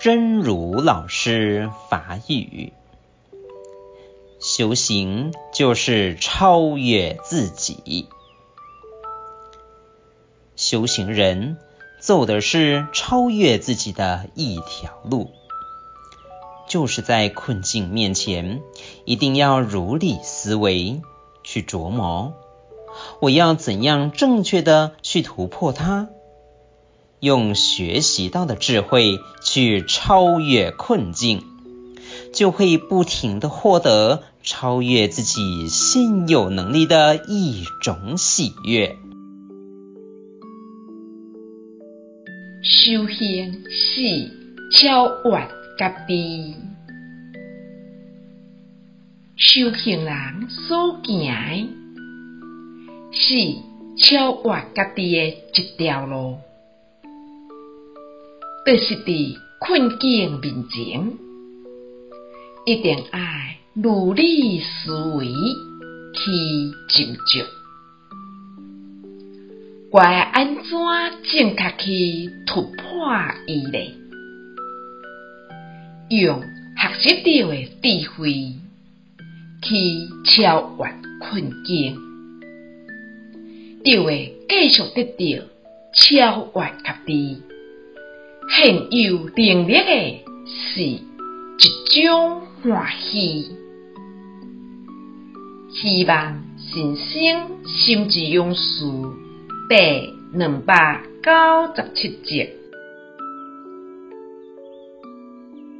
真如老师法语。修行就是超越自己，修行人走的是超越自己的一条路，就是在困境面前，一定要如理思维，去琢磨，我要怎样正确的去突破它。用学习到的智慧去超越困境，就会不停地获得超越自己现有能力的一种喜悦。修行是超越家己，修行人所行是超越家己的一条路。就是伫困境面前，一定要如理思维去斟酌，该安怎正确去突破伊呢？用学习到的智慧去超越困境，就会继续得到超越家己。很有定力的是一种欢喜，希望新生心之勇士第两百九十七集。